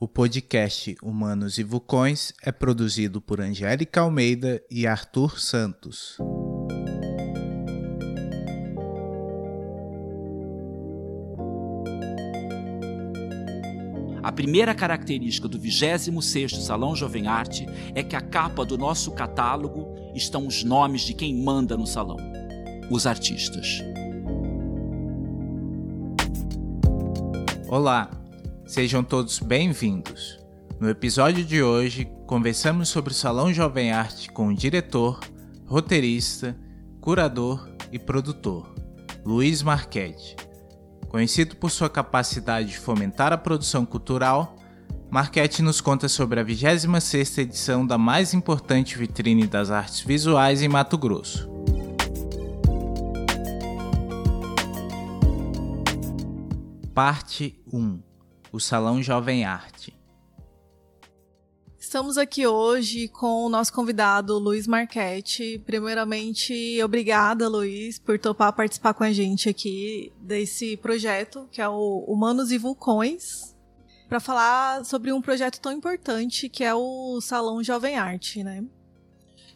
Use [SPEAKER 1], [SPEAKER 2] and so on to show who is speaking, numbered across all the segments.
[SPEAKER 1] O podcast Humanos e Vulcões é produzido por Angélica Almeida e Arthur Santos.
[SPEAKER 2] A primeira característica do 26º Salão Jovem Arte é que a capa do nosso catálogo estão os nomes de quem manda no salão, os artistas.
[SPEAKER 1] Olá, Sejam todos bem-vindos. No episódio de hoje, conversamos sobre o Salão Jovem Arte com o diretor, roteirista, curador e produtor, Luiz Marchetti. Conhecido por sua capacidade de fomentar a produção cultural, Marchetti nos conta sobre a 26ª edição da mais importante vitrine das artes visuais em Mato Grosso. Parte 1 o Salão Jovem Arte.
[SPEAKER 3] Estamos aqui hoje com o nosso convidado Luiz Marchetti. Primeiramente, obrigada, Luiz, por topar participar com a gente aqui desse projeto, que é o Humanos e Vulcões, para falar sobre um projeto tão importante que é o Salão Jovem Arte, né?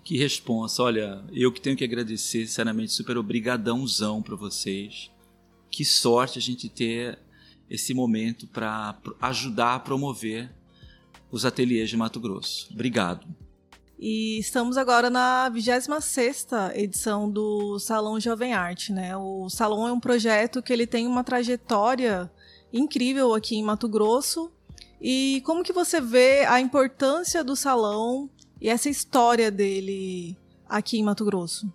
[SPEAKER 2] Que responsa. Olha, eu que tenho que agradecer, sinceramente, super obrigadãozão para vocês. Que sorte a gente ter esse momento para ajudar a promover os ateliês de Mato Grosso. Obrigado.
[SPEAKER 3] E estamos agora na 26ª edição do Salão Jovem Arte, né? O Salão é um projeto que ele tem uma trajetória incrível aqui em Mato Grosso. E como que você vê a importância do salão e essa história dele aqui em Mato Grosso?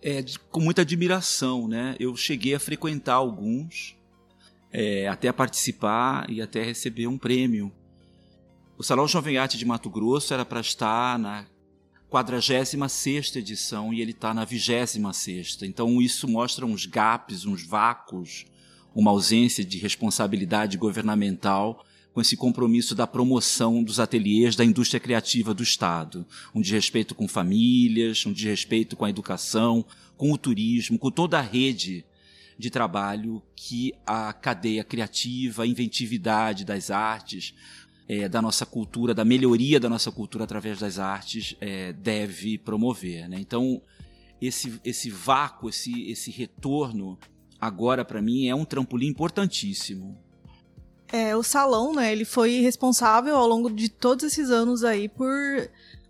[SPEAKER 2] É, com muita admiração, né? Eu cheguei a frequentar alguns é, até participar e até receber um prêmio. O Salão Jovem Arte de Mato Grosso era para estar na 46 edição e ele está na 26 Então isso mostra uns gaps, uns vácuos, uma ausência de responsabilidade governamental com esse compromisso da promoção dos ateliês da indústria criativa do Estado. Um desrespeito com famílias, um desrespeito com a educação, com o turismo, com toda a rede de trabalho que a cadeia criativa, a inventividade das artes, é, da nossa cultura, da melhoria da nossa cultura através das artes, é, deve promover. Né? Então, esse, esse vácuo, esse, esse retorno, agora para mim é um trampolim importantíssimo.
[SPEAKER 3] É, o salão, né, ele foi responsável ao longo de todos esses anos aí por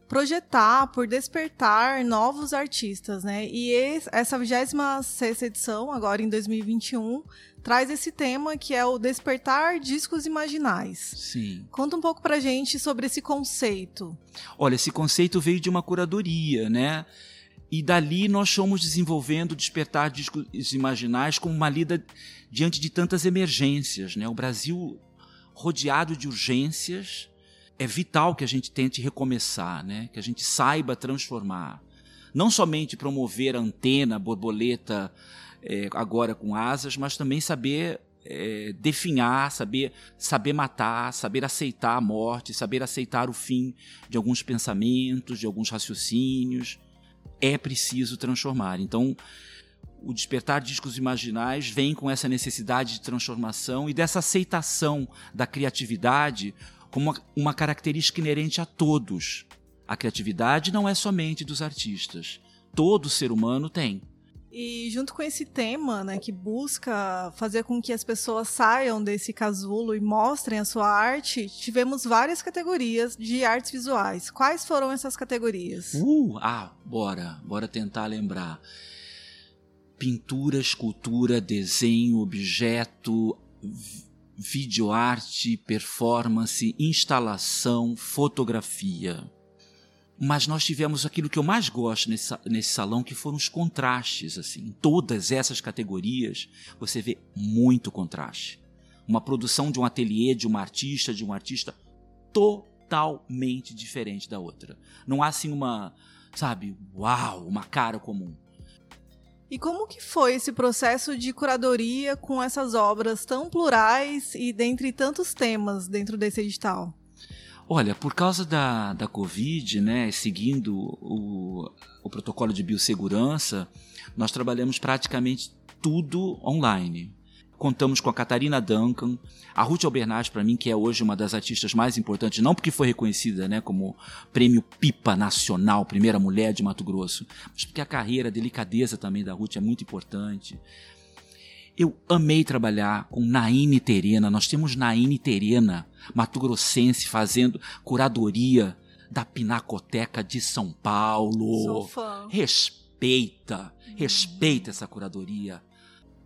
[SPEAKER 3] projetar, por despertar novos artistas, né? E esse, essa 26 edição, agora em 2021, traz esse tema que é o despertar discos imaginais.
[SPEAKER 2] Sim.
[SPEAKER 3] Conta um pouco pra gente sobre esse conceito.
[SPEAKER 2] Olha, esse conceito veio de uma curadoria, né? E dali nós fomos desenvolvendo despertar discos imaginais como uma lida diante de tantas emergências, né? O Brasil rodeado de urgências, é vital que a gente tente recomeçar, né? que a gente saiba transformar. Não somente promover a antena, a borboleta é, agora com asas, mas também saber é, definhar, saber, saber matar, saber aceitar a morte, saber aceitar o fim de alguns pensamentos, de alguns raciocínios. É preciso transformar. Então, o despertar de discos imaginais vem com essa necessidade de transformação e dessa aceitação da criatividade como uma, característica inerente a todos. A criatividade não é somente dos artistas. Todo ser humano tem.
[SPEAKER 3] E junto com esse tema, né, que busca fazer com que as pessoas saiam desse casulo e mostrem a sua arte, tivemos várias categorias de artes visuais. Quais foram essas categorias?
[SPEAKER 2] Uh, ah, bora, bora tentar lembrar. Pintura, escultura, desenho, objeto, videoarte, performance, instalação, fotografia. Mas nós tivemos aquilo que eu mais gosto nesse, nesse salão, que foram os contrastes. Assim. Em todas essas categorias, você vê muito contraste. Uma produção de um ateliê, de uma artista, de um artista, totalmente diferente da outra. Não há assim uma, sabe, uau, uma cara comum.
[SPEAKER 3] E como que foi esse processo de curadoria com essas obras tão plurais e dentre tantos temas dentro desse edital?
[SPEAKER 2] Olha, por causa da, da Covid, né, seguindo o, o protocolo de biossegurança, nós trabalhamos praticamente tudo online. Contamos com a Catarina Duncan, a Ruth Albernaz, para mim, que é hoje uma das artistas mais importantes, não porque foi reconhecida né, como prêmio Pipa Nacional, primeira mulher de Mato Grosso, mas porque a carreira, a delicadeza também da Ruth é muito importante. Eu amei trabalhar com Naine Terena. Nós temos Naine Terena, mato-grossense, fazendo curadoria da Pinacoteca de São Paulo.
[SPEAKER 3] Sou fã.
[SPEAKER 2] Respeita, respeita essa curadoria.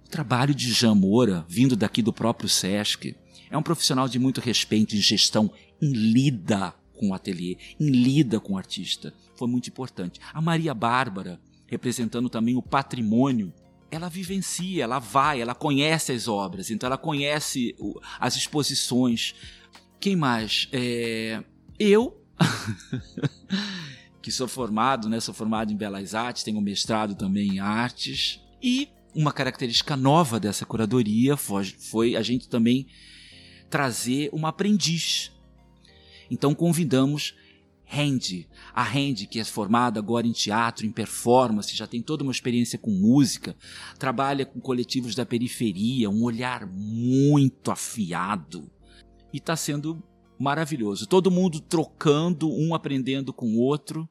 [SPEAKER 2] O trabalho de Jean Moura, vindo daqui do próprio Sesc, é um profissional de muito respeito em gestão, em lida com o ateliê, em lida com o artista. Foi muito importante. A Maria Bárbara, representando também o patrimônio, ela vivencia, ela vai, ela conhece as obras, então ela conhece as exposições. Quem mais? É... Eu, que sou formado, né? Sou formado em Belas Artes, tenho mestrado também em artes. E uma característica nova dessa curadoria foi, a gente também trazer uma aprendiz. Então convidamos Randy, a Randy que é formada agora em teatro, em performance, já tem toda uma experiência com música, trabalha com coletivos da periferia, um olhar muito afiado e está sendo maravilhoso. Todo mundo trocando, um aprendendo com o outro.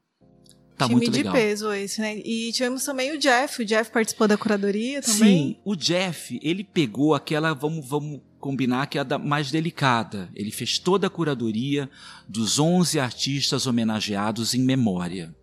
[SPEAKER 2] Tá
[SPEAKER 3] Time
[SPEAKER 2] muito
[SPEAKER 3] de
[SPEAKER 2] legal.
[SPEAKER 3] peso esse, né? E tivemos também o Jeff. O Jeff participou da curadoria também.
[SPEAKER 2] Sim, o Jeff, ele pegou aquela, vamos, vamos combinar que é a da mais delicada. Ele fez toda a curadoria dos 11 artistas homenageados em memória.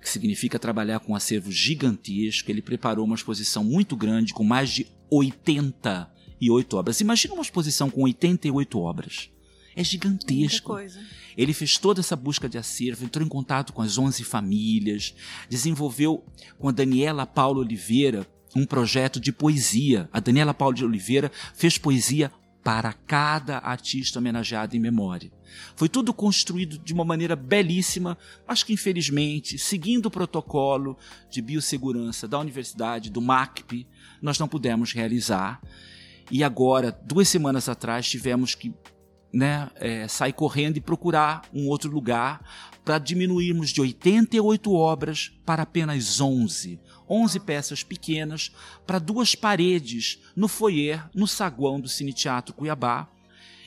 [SPEAKER 2] Que significa trabalhar com um acervo gigantesco. Ele preparou uma exposição muito grande com mais de 88 obras. Imagina uma exposição com 88 obras. É
[SPEAKER 3] Muita
[SPEAKER 2] gigantesco.
[SPEAKER 3] coisa.
[SPEAKER 2] Ele fez toda essa busca de acervo, entrou em contato com as 11 famílias, desenvolveu com a Daniela Paula Oliveira um projeto de poesia. A Daniela Paula de Oliveira fez poesia para cada artista homenageado em memória. Foi tudo construído de uma maneira belíssima, mas que infelizmente, seguindo o protocolo de biossegurança da universidade, do MACP, nós não pudemos realizar. E agora, duas semanas atrás, tivemos que né, é, sair correndo e procurar um outro lugar para diminuirmos de 88 obras para apenas 11. 11 peças pequenas para duas paredes no foyer, no saguão do Cine Teatro Cuiabá.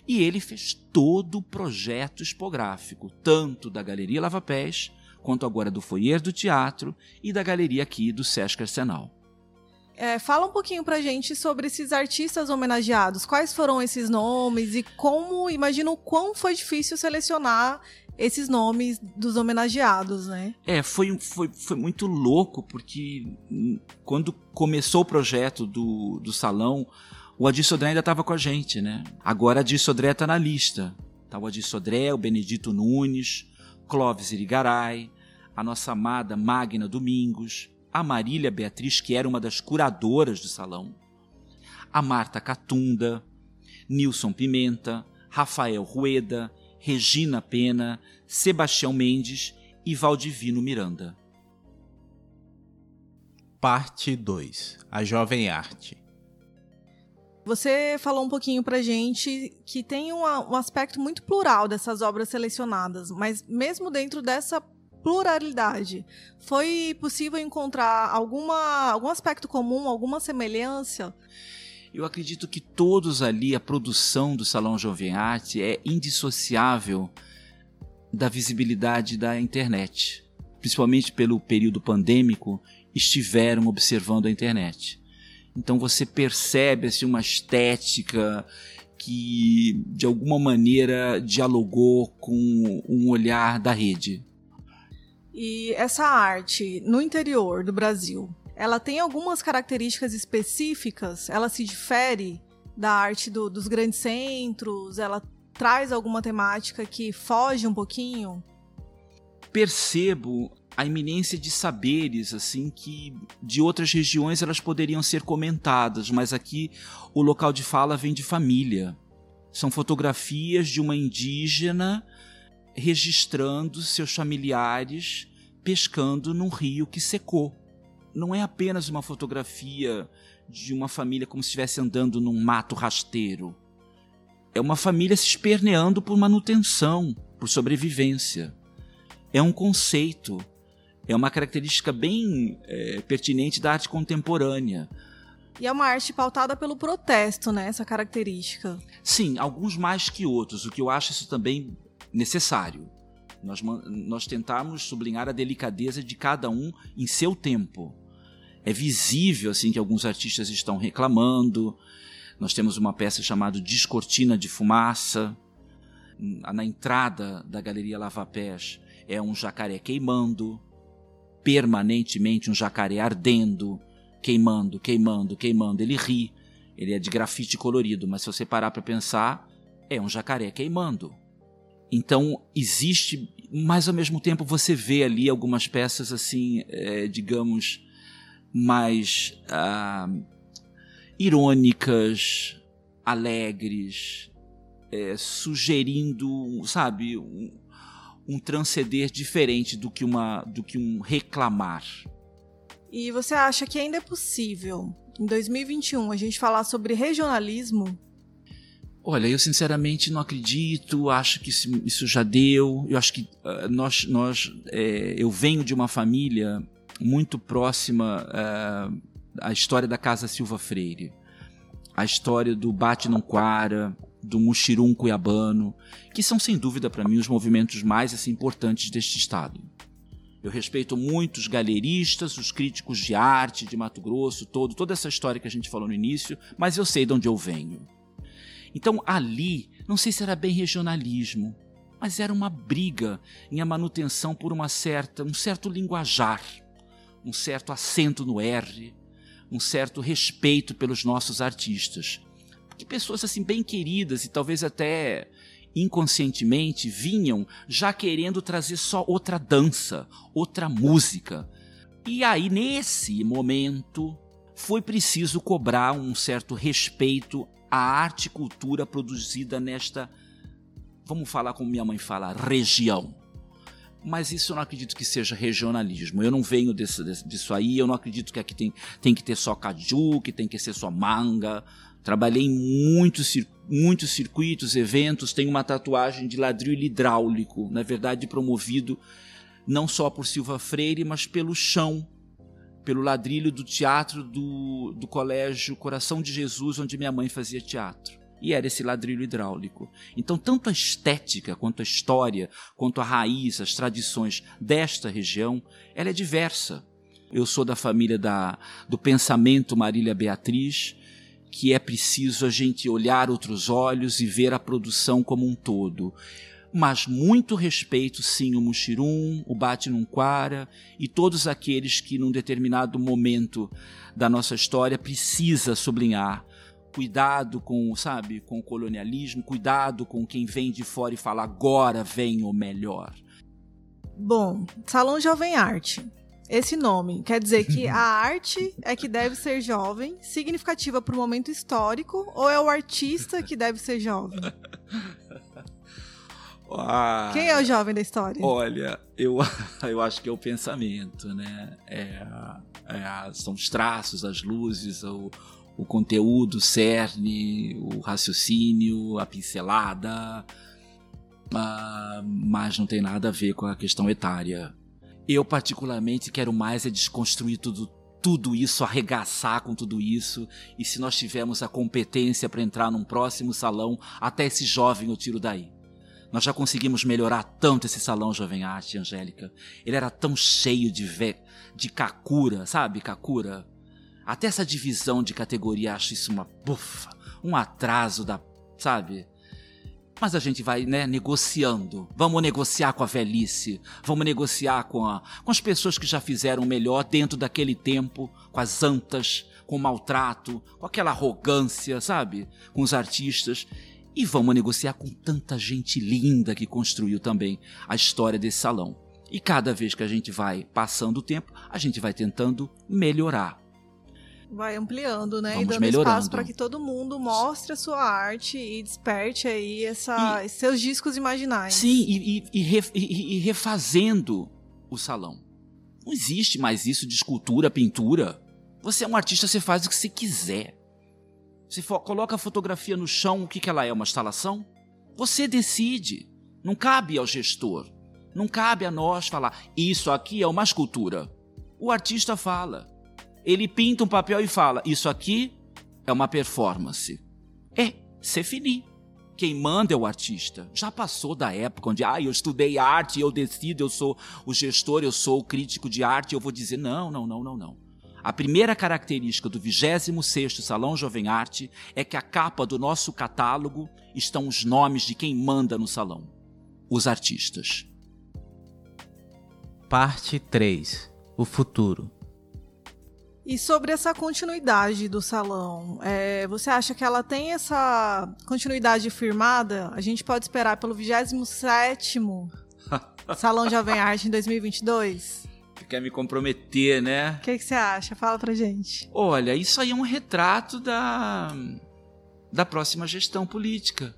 [SPEAKER 2] E ele fez todo o projeto expográfico, tanto da Galeria Lava Pés, quanto agora do foyer do teatro e da galeria aqui do Sesc Arsenal.
[SPEAKER 3] É, fala um pouquinho pra gente sobre esses artistas homenageados. Quais foram esses nomes e como, imagino quão foi difícil selecionar esses nomes dos homenageados, né?
[SPEAKER 2] É, foi, foi, foi muito louco, porque quando começou o projeto do, do salão, o Adir Sodré ainda estava com a gente, né? Agora o Adir Sodré está na lista. Tá o Adir Sodré, o Benedito Nunes, Clóvis Irigaray, a nossa amada Magna Domingos, a Marília Beatriz, que era uma das curadoras do salão, a Marta Catunda, Nilson Pimenta, Rafael Rueda, Regina Pena, Sebastião Mendes e Valdivino Miranda.
[SPEAKER 1] Parte 2 A Jovem Arte.
[SPEAKER 3] Você falou um pouquinho pra gente que tem uma- um aspecto muito plural dessas obras selecionadas, mas mesmo dentro dessa pluralidade, foi possível encontrar alguma, algum aspecto comum, alguma semelhança?
[SPEAKER 2] Eu acredito que todos ali, a produção do Salão Jovem Arte é indissociável da visibilidade da internet. Principalmente pelo período pandêmico, estiveram observando a internet. Então você percebe assim, uma estética que de alguma maneira dialogou com um olhar da rede.
[SPEAKER 3] E essa arte no interior do Brasil, ela tem algumas características específicas? Ela se difere da arte do- dos grandes centros? Ela traz alguma temática que foge um pouquinho?
[SPEAKER 2] percebo a iminência de saberes assim que de outras regiões elas poderiam ser comentadas, mas aqui o local de fala vem de família. São fotografias de uma indígena registrando seus familiares pescando num rio que secou. Não é apenas uma fotografia de uma família como se estivesse andando num mato rasteiro. É uma família se esperneando por manutenção, por sobrevivência é um conceito, é uma característica bem é, pertinente da arte contemporânea.
[SPEAKER 3] E é uma arte pautada pelo protesto, né? Essa característica.
[SPEAKER 2] Sim, alguns mais que outros, o que eu acho isso também necessário. Nós, nós tentamos sublinhar a delicadeza de cada um em seu tempo. É visível assim que alguns artistas estão reclamando. Nós temos uma peça chamada Descortina de Fumaça. Na entrada da Galeria Lava Pés é um jacaré queimando, permanentemente um jacaré ardendo, queimando, queimando, queimando. Ele ri. Ele é de grafite colorido, mas se você parar para pensar, é um jacaré queimando. Então existe, mas ao mesmo tempo você vê ali algumas peças assim, é, digamos, mais ah, irônicas, alegres, é, sugerindo, sabe, um, um transcender diferente do que, uma, do que um reclamar.
[SPEAKER 3] E você acha que ainda é possível, em 2021, a gente falar sobre regionalismo
[SPEAKER 2] Olha, eu sinceramente não acredito, acho que isso já deu. Eu acho que uh, nós, nós é, eu venho de uma família muito próxima uh, à história da Casa Silva Freire, a história do Bate Quara, do Muxirum Cuiabano, que são sem dúvida para mim os movimentos mais assim, importantes deste estado. Eu respeito muito os galeristas, os críticos de arte de Mato Grosso, todo, toda essa história que a gente falou no início, mas eu sei de onde eu venho. Então ali, não sei se era bem regionalismo, mas era uma briga em a manutenção por uma certa, um certo linguajar, um certo acento no R, um certo respeito pelos nossos artistas. Porque pessoas assim bem queridas e talvez até inconscientemente vinham já querendo trazer só outra dança, outra música. E aí nesse momento foi preciso cobrar um certo respeito a arte e cultura produzida nesta, vamos falar como minha mãe fala, região. Mas isso eu não acredito que seja regionalismo. Eu não venho desse, desse, disso aí, eu não acredito que aqui tem, tem que ter só caju, que tem que ser só manga. Trabalhei em muitos, muitos circuitos, eventos, tenho uma tatuagem de ladrilho hidráulico, na verdade promovido não só por Silva Freire, mas pelo chão pelo ladrilho do teatro do, colégio Coração de Jesus, onde minha mãe fazia teatro. E era esse ladrilho hidráulico. Então, tanto a estética, quanto a história, quanto a raiz, as tradições desta região, ela é diversa. Eu sou da família da, do pensamento Marília Beatriz, que é preciso a gente olhar outros olhos e ver a produção como um todo mas muito respeito sim o Muxirum, o Batinunquara e todos aqueles que num determinado momento da nossa história precisa sublinhar cuidado com, sabe, com o colonialismo, cuidado com quem vem de fora e fala agora vem o melhor.
[SPEAKER 3] Bom, Salão Jovem Arte. Esse nome quer dizer que a arte é que deve ser jovem, significativa para o momento histórico, ou é o artista que deve ser jovem?
[SPEAKER 2] Ah,
[SPEAKER 3] Quem é o jovem da história?
[SPEAKER 2] Olha, eu, eu acho que é o pensamento, né? É, é, são os traços, as luzes, o, o conteúdo, o cerne, o raciocínio, a pincelada, ah, mas não tem nada a ver com a questão etária. Eu, particularmente, quero mais é desconstruir tudo, tudo isso, arregaçar com tudo isso, e se nós tivermos a competência para entrar num próximo salão, até esse jovem eu tiro daí. Nós já conseguimos melhorar tanto esse salão Jovem Arte, Angélica. Ele era tão cheio de ve de Kakura, sabe, Kakura? Até essa divisão de categoria, acho isso uma bufa, um atraso da, sabe? Mas a gente vai, né, negociando. Vamos negociar com a velhice, vamos negociar com, a, com as pessoas que já fizeram melhor dentro daquele tempo, com as antas, com o maltrato, com aquela arrogância, sabe? Com os artistas. E vamos negociar com tanta gente linda que construiu também a história desse salão. E cada vez que a gente vai passando o tempo, a gente vai tentando melhorar.
[SPEAKER 3] Vai ampliando, né?
[SPEAKER 2] Vamos
[SPEAKER 3] e dando
[SPEAKER 2] melhorando.
[SPEAKER 3] espaço para que todo mundo mostre a sua arte e desperte aí essa,
[SPEAKER 2] E-
[SPEAKER 3] seus discos imaginais.
[SPEAKER 2] Sim, e, e- e ref- refazendo o salão. Não existe mais isso de escultura, pintura. Você é um artista, você faz o que você quiser. Você fo- coloca a fotografia no chão, o que, que ela é? Uma instalação? Você decide. Não cabe ao gestor. Não cabe a nós falar, isso aqui é uma escultura. O artista fala. Ele pinta um papel e fala: Isso aqui é uma performance. É, c'est fini. Quem manda é o artista. Já passou da época onde, ah, eu estudei arte, eu decido, eu sou o gestor, eu sou o crítico de arte, eu vou dizer: não, não, não, não, não. A primeira característica do 26º Salão Jovem Arte é que a capa do nosso catálogo estão os nomes de quem manda no salão. Os artistas.
[SPEAKER 1] Parte 3. O futuro.
[SPEAKER 3] E sobre essa continuidade do salão, é, você acha que ela tem essa continuidade firmada? A gente pode esperar pelo 27º Salão Jovem Arte em 2022?
[SPEAKER 2] Quer me comprometer, né?
[SPEAKER 3] O que, que você acha? Fala pra gente.
[SPEAKER 2] Olha, isso aí é um retrato da, da próxima gestão política.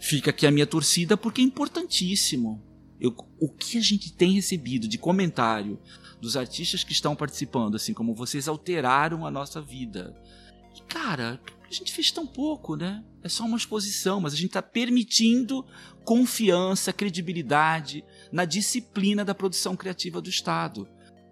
[SPEAKER 2] Fica aqui a minha torcida porque é importantíssimo. Eu, o que a gente tem recebido de comentário dos artistas que estão participando, assim como vocês alteraram a nossa vida. E cara, a gente fez tão pouco, né? É só uma exposição, mas a gente está permitindo confiança, credibilidade na disciplina da produção criativa do Estado.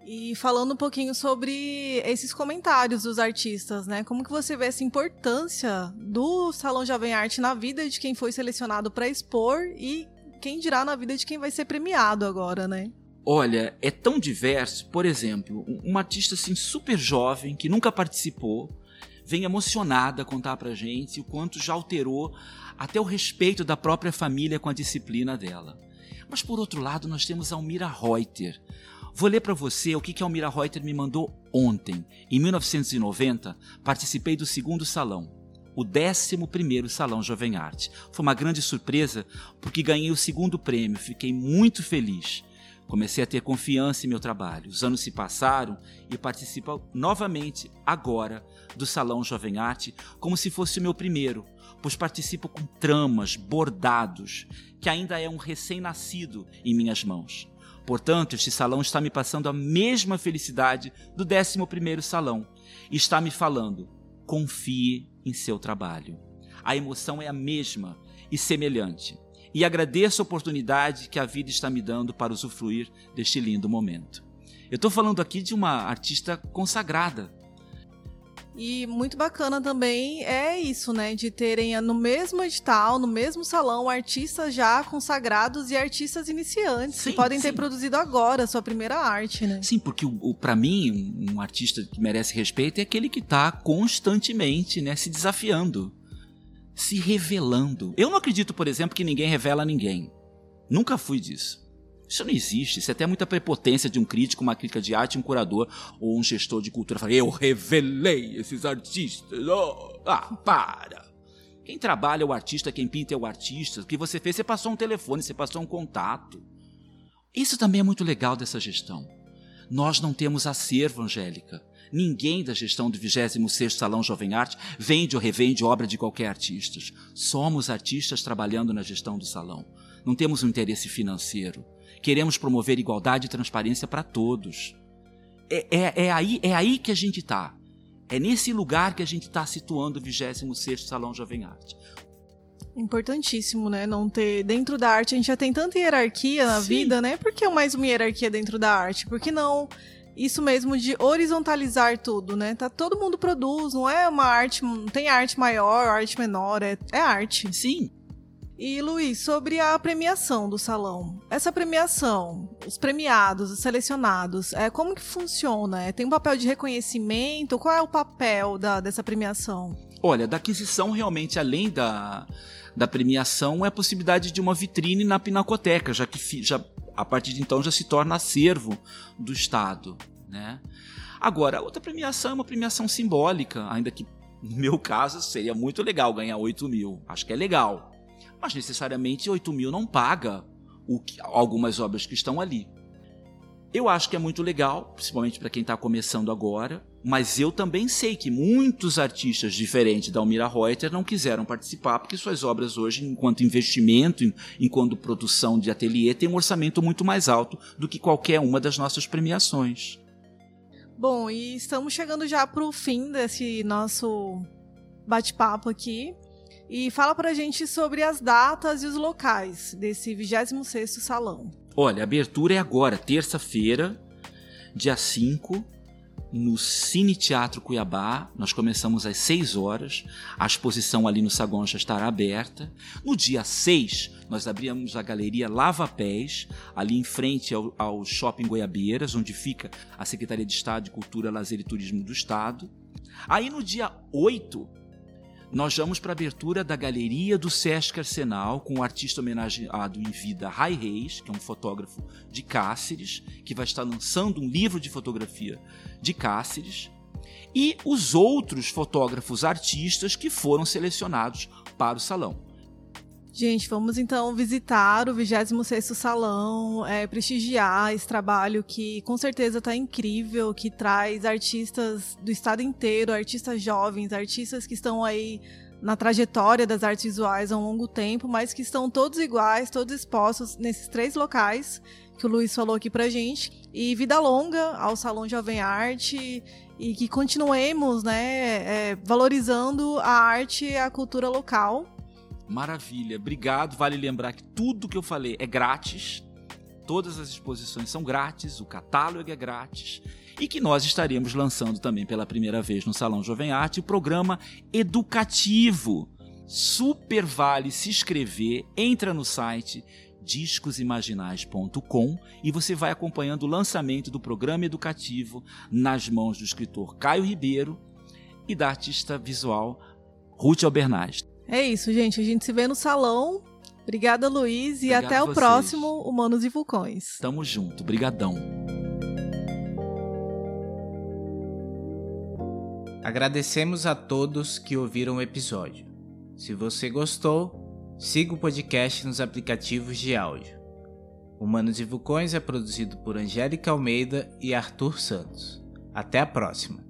[SPEAKER 3] E falando um pouquinho sobre esses comentários dos artistas, né? Como que você vê essa importância do Salão Jovem Arte na vida de quem foi selecionado para expor e quem dirá na vida de quem vai ser premiado agora, né?
[SPEAKER 2] Olha, é tão diverso. Por exemplo, um artista assim super jovem que nunca participou, vem emocionada contar pra gente o quanto já alterou até o respeito da própria família com a disciplina dela. Mas por outro lado, nós temos a Almira Reuter. Vou ler para você o que a Almira Reuter me mandou ontem. Em 1990, participei do segundo salão, o 11 Salão Jovem Arte. Foi uma grande surpresa porque ganhei o segundo prêmio, fiquei muito feliz. Comecei a ter confiança em meu trabalho. Os anos se passaram e participo novamente, agora, do Salão Jovem Arte, como se fosse o meu primeiro, pois participo com tramas, bordados, que ainda é um recém-nascido em minhas mãos. Portanto, este salão está me passando a mesma felicidade do 11 salão e está me falando: confie em seu trabalho. A emoção é a mesma e semelhante e agradeço a oportunidade que a vida está me dando para usufruir deste lindo momento. Eu estou falando aqui de uma artista consagrada.
[SPEAKER 3] E muito bacana também é isso, né? De terem no mesmo edital, no mesmo salão, artistas já consagrados e artistas iniciantes sim, que podem sim. ter produzido agora a sua primeira arte, né?
[SPEAKER 2] Sim, porque para mim, um, artista que merece respeito é aquele que está constantemente né, se desafiando se revelando. Eu não acredito, por exemplo, que ninguém revela ninguém. Nunca fui disso. Isso não existe. Isso é até muita prepotência de um crítico, uma crítica de arte, um curador ou um gestor de cultura. Falar, eu revelei esses artistas. Oh, ah, para. Quem trabalha é o artista, quem pinta é o artista. O que você fez, você passou um telefone, você passou um contato. Isso também é muito legal dessa gestão. Nós não temos acervo, Angélica. Ninguém da gestão do 26º Salão Jovem Arte vende ou revende obra de qualquer artista. Somos artistas trabalhando na gestão do salão. Não temos um interesse financeiro. Queremos promover igualdade e transparência para todos. É, é, é, aí, é aí que a gente está. É nesse lugar que a gente está situando o 26º Salão Jovem Arte.
[SPEAKER 3] Importantíssimo, né? Não ter. Dentro da arte, a gente já tem tanta hierarquia na Sim. vida, né? Por que mais uma hierarquia dentro da arte? Por que não isso mesmo de horizontalizar tudo, né? Tá, todo mundo produz, não é uma arte, não tem arte maior, arte menor, é, é arte.
[SPEAKER 2] Sim.
[SPEAKER 3] E Luiz, sobre a premiação do salão. Essa premiação, os premiados, os selecionados, é como que funciona? É, tem um papel de reconhecimento? Qual é o papel da, dessa premiação?
[SPEAKER 2] Olha, da aquisição realmente, além da, da premiação, é a possibilidade de uma vitrine na Pinacoteca, já que já a partir de então já se torna acervo do Estado. Né? Agora, outra premiação é uma premiação simbólica, ainda que no meu caso seria muito legal ganhar 8 mil. Acho que é legal. Mas necessariamente 8 mil não paga que, algumas obras que estão ali. Eu acho que é muito legal, principalmente para quem está começando agora, mas eu também sei que muitos artistas diferentes da Almira Reuter não quiseram participar porque suas obras hoje, enquanto investimento, enquanto produção de ateliê, têm um orçamento muito mais alto do que qualquer uma das nossas premiações.
[SPEAKER 3] Bom, e estamos chegando já para o fim desse nosso bate-papo aqui. E fala para a gente sobre as datas e os locais desse 26º salão.
[SPEAKER 2] Olha, a abertura é agora, terça-feira, dia 5, no Cine Teatro Cuiabá. Nós começamos às 6 horas. A exposição ali no saguão já estará aberta. No dia 6, nós abrimos a galeria Lava Pés, ali em frente ao, ao Shopping Goiabeiras, onde fica a Secretaria de Estado de Cultura, Lazer e Turismo do Estado. Aí no dia 8, nós vamos para a abertura da galeria do Sesc Arsenal com o artista homenageado em vida Rai Reis, que é um fotógrafo de Cáceres, que vai estar lançando um livro de fotografia de Cáceres, e os outros fotógrafos artistas que foram selecionados para o salão.
[SPEAKER 3] Gente, vamos então visitar o 26º Salão, é, prestigiar esse trabalho que com certeza está incrível, que traz artistas do estado inteiro, artistas jovens, artistas que estão aí na trajetória das artes visuais há um longo tempo, mas que estão todos iguais, todos expostos nesses três locais que o Luiz falou aqui pra gente. E vida longa ao Salão Jovem Arte e que continuemos né, é, valorizando a arte e a cultura local
[SPEAKER 2] Maravilha, obrigado. Vale lembrar que tudo que eu falei é grátis. Todas as exposições são grátis, o catálogo é grátis e que nós estaremos lançando também pela primeira vez no Salão Jovem Arte o programa educativo. Super vale se inscrever, entra no site discosimaginais.com e você vai acompanhando o lançamento do programa educativo nas mãos do escritor Caio Ribeiro e da artista visual Ruth Albernaz.
[SPEAKER 3] É isso, gente. A gente se vê no salão. Obrigada, Luiz. E Obrigado até o próximo Humanos e Vulcões.
[SPEAKER 2] Tamo junto. Brigadão.
[SPEAKER 1] Agradecemos a todos que ouviram o episódio. Se você gostou, siga o podcast nos aplicativos de áudio. Humanos e Vulcões é produzido por Angélica Almeida e Arthur Santos. Até a próxima!